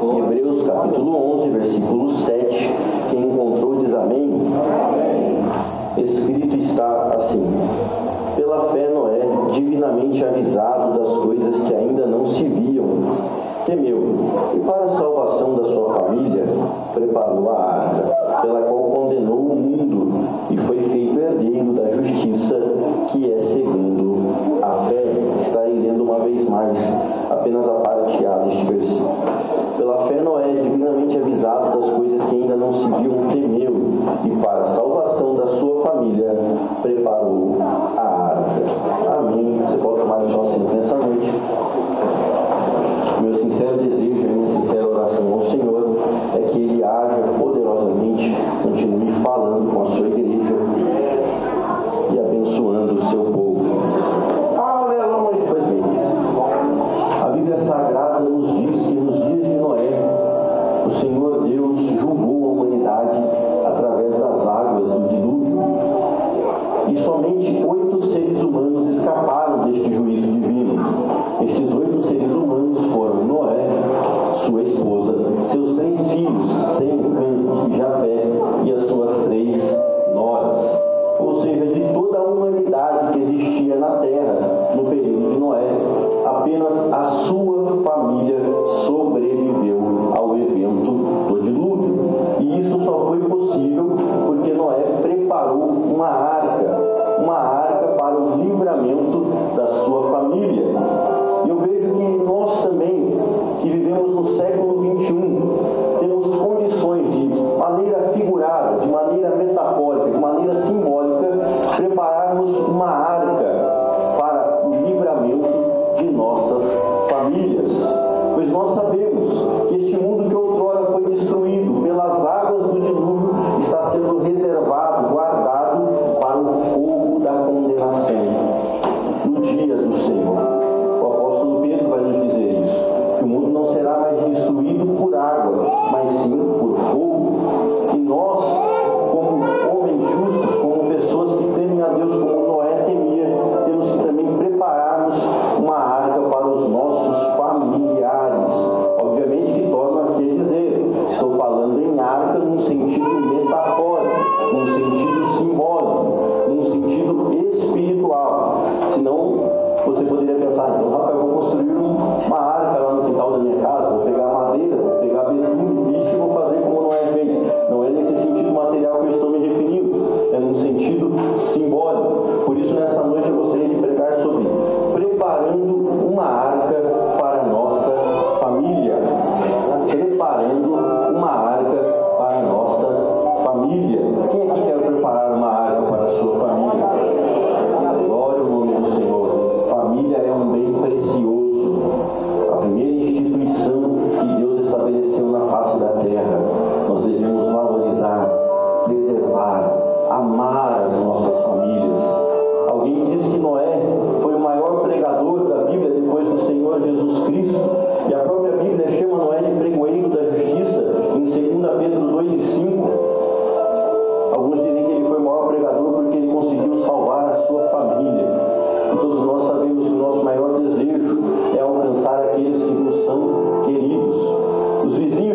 em Hebreus capítulo 11, versículo 7. Quem encontrou diz amém. amém. Escrito está assim: Pela fé Noé, divinamente avisado das coisas que ainda não se viam, temeu e para a salvação da sua família preparou a arca, pela qual condenou o mundo e foi feito herdeiro da justiça que é segundo a fé. Estarei lendo uma vez mais apenas a parte A deste versículo. Pela fé, Noé, é divinamente avisado das coisas que ainda não se viam, temeu e, para a salvação da sua família, preparou a arca. Amém. Você pode tomar o chão intensamente. Meu sincero desejo, e minha sincera oração ao Senhor é que Ele haja poderosamente, continue falando com a sua igreja principalmente amar as nossas famílias. Alguém diz que Noé foi o maior pregador da Bíblia depois do Senhor Jesus Cristo. E a própria Bíblia chama Noé de pregoeiro da justiça em 2 Pedro 2 e 5. Alguns dizem que ele foi o maior pregador porque ele conseguiu salvar a sua família. E todos nós sabemos que o nosso maior desejo é alcançar aqueles que nos são queridos. Os vizinhos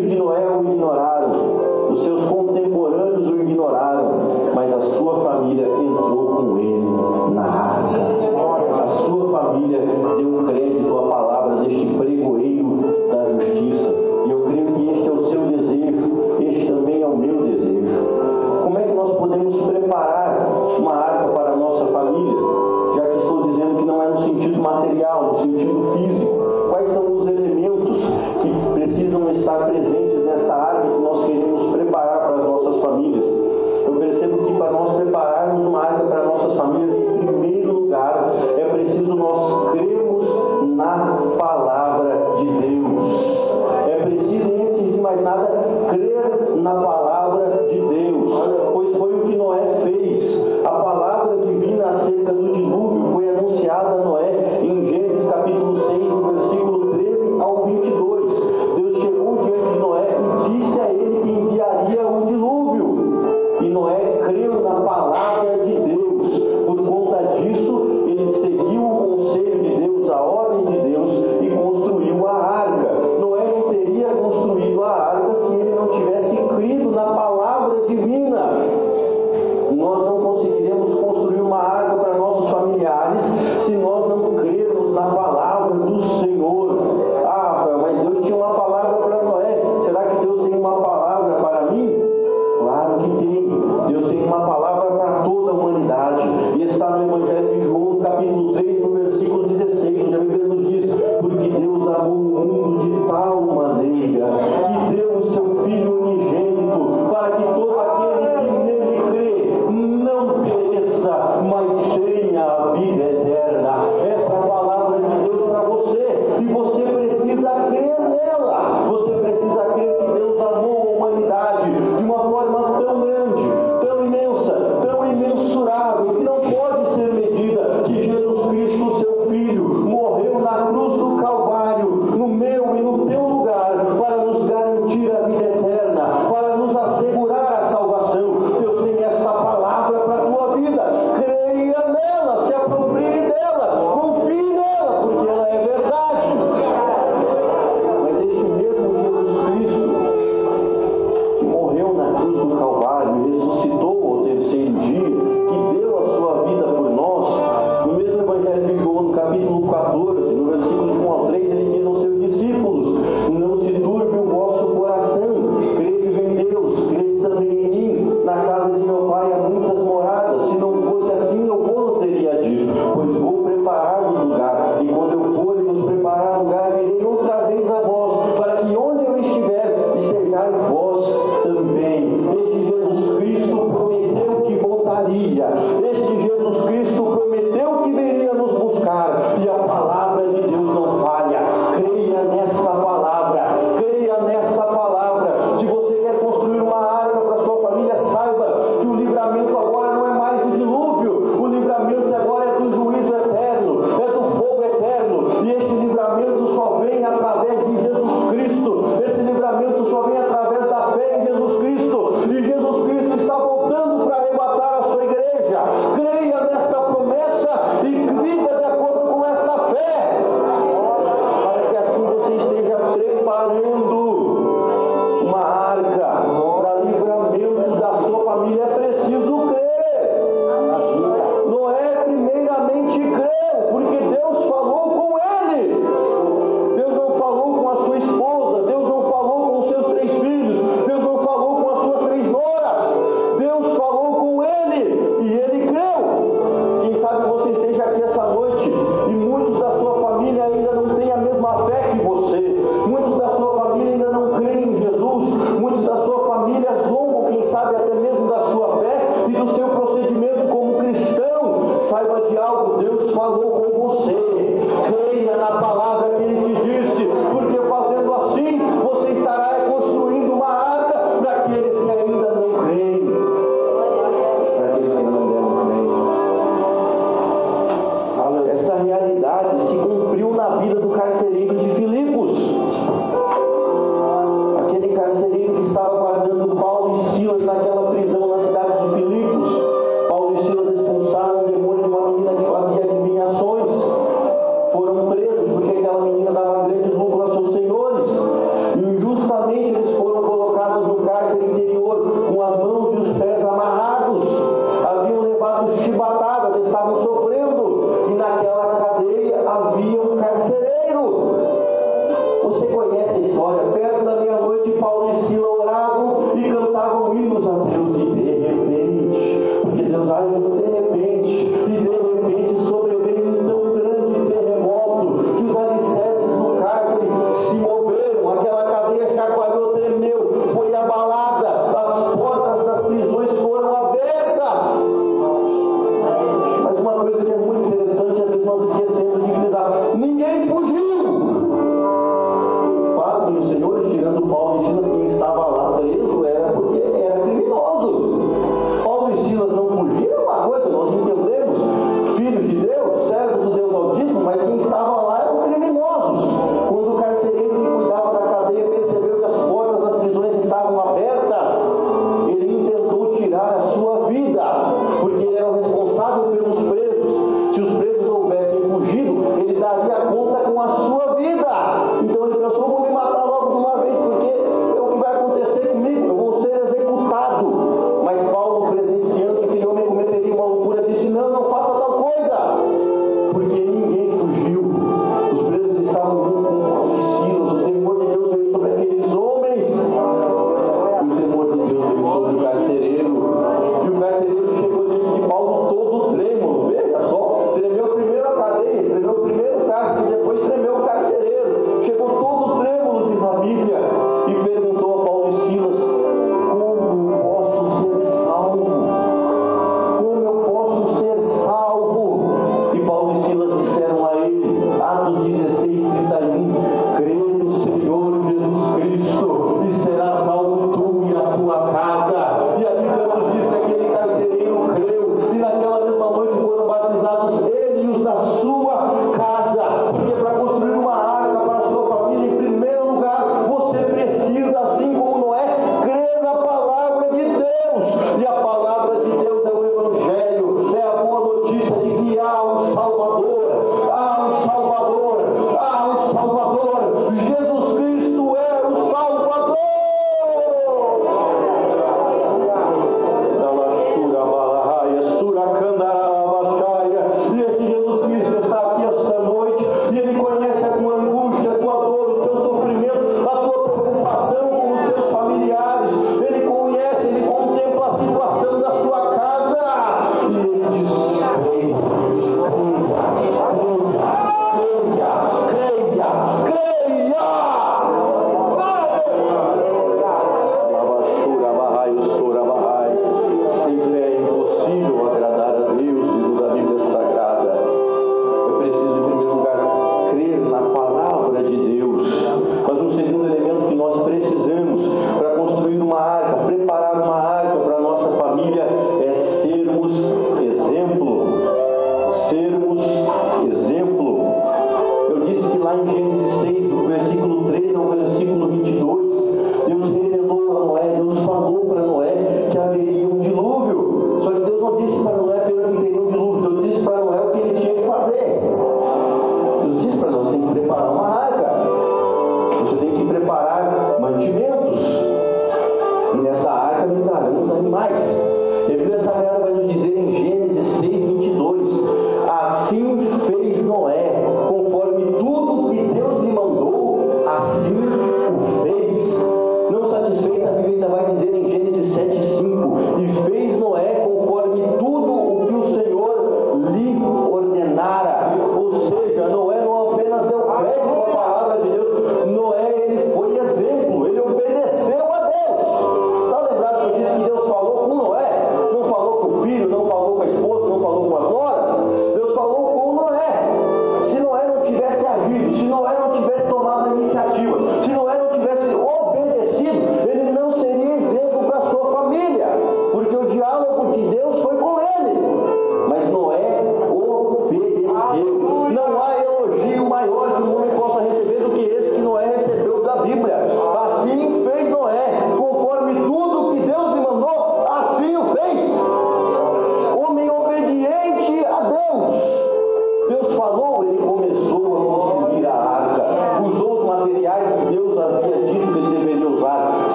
havia um carcereiro. Você conhece a história? Perto da meia-noite, Paulo e Sila oravam e cantavam hinos a Deus. E de repente, porque Deus age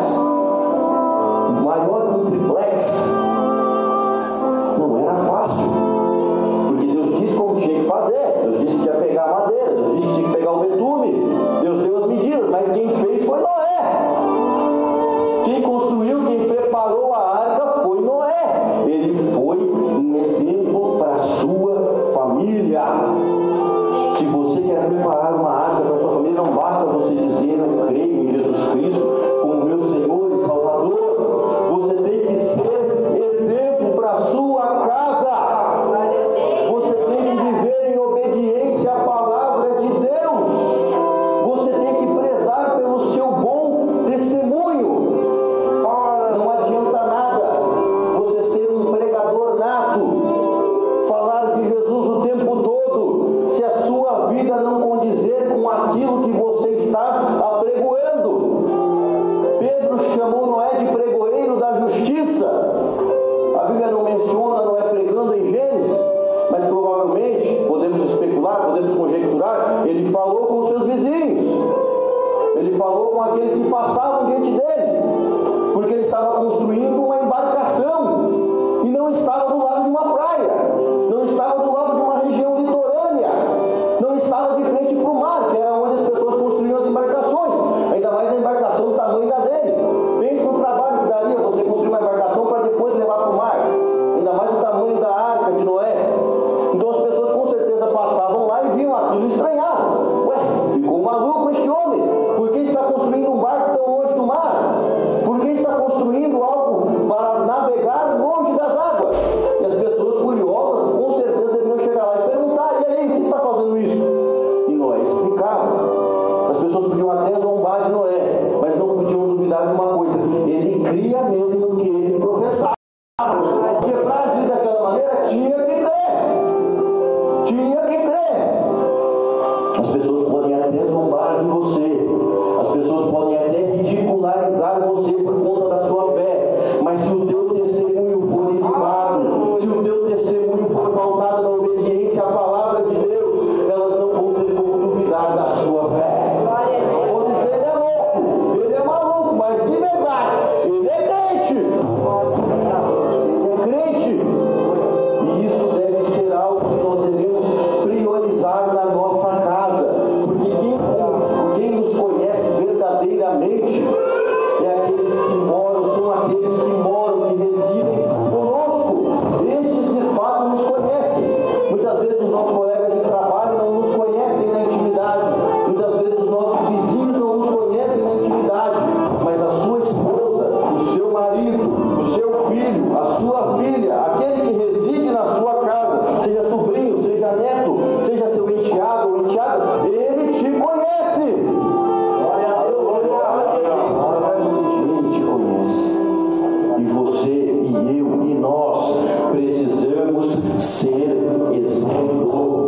mais maior do triplex, especular, podemos conjecturar, ele falou com os seus vizinhos, ele falou com aqueles que passavam diante dele, porque ele estava construindo uma embarcação e não estava é ridicularizar você por ser exemplo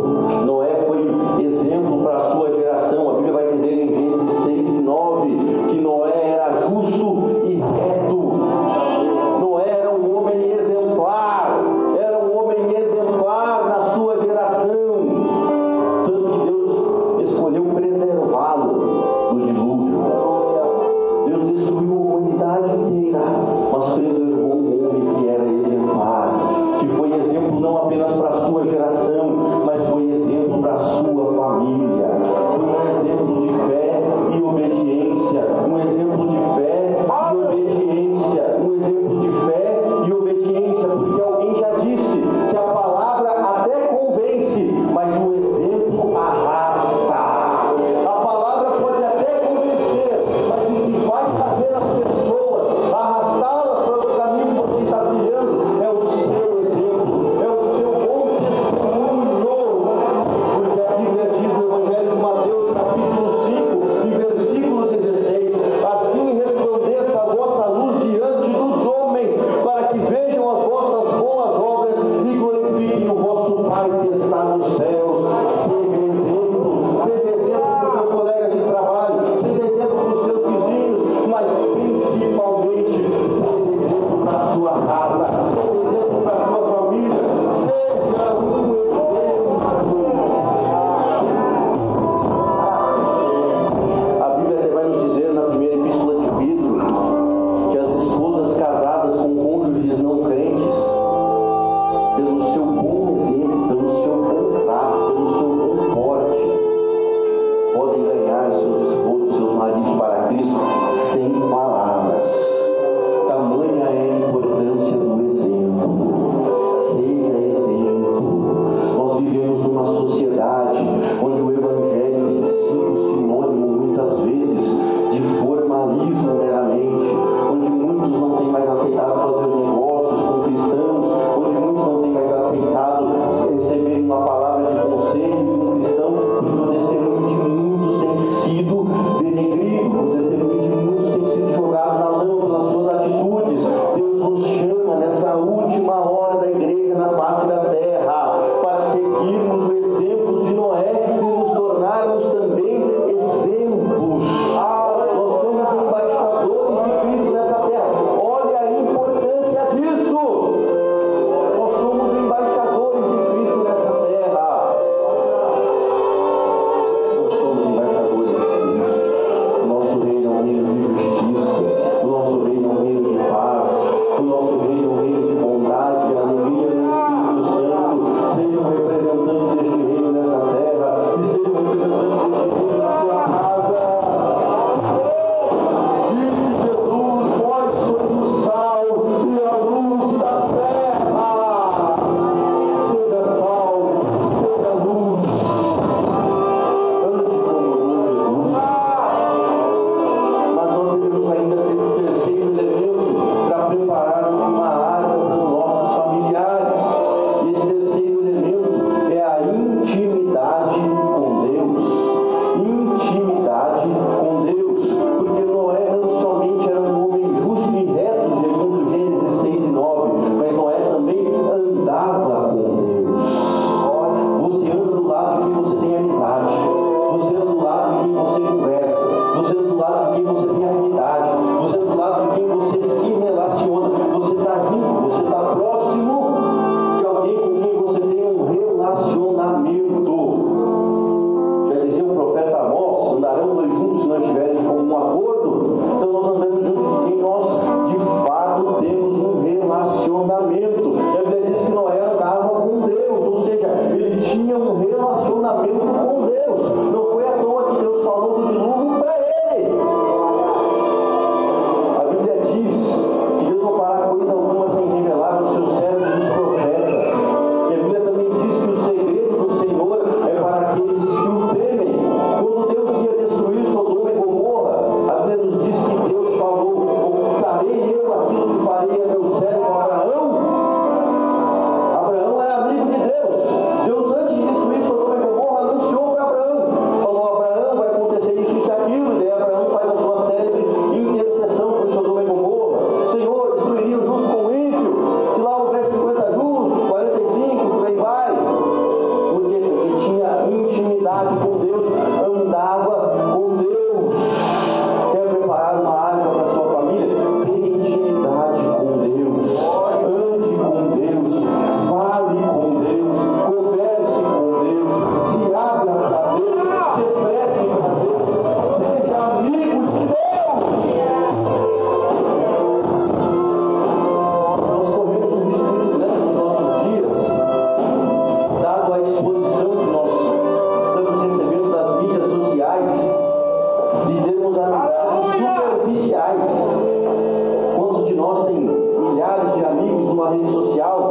rede social,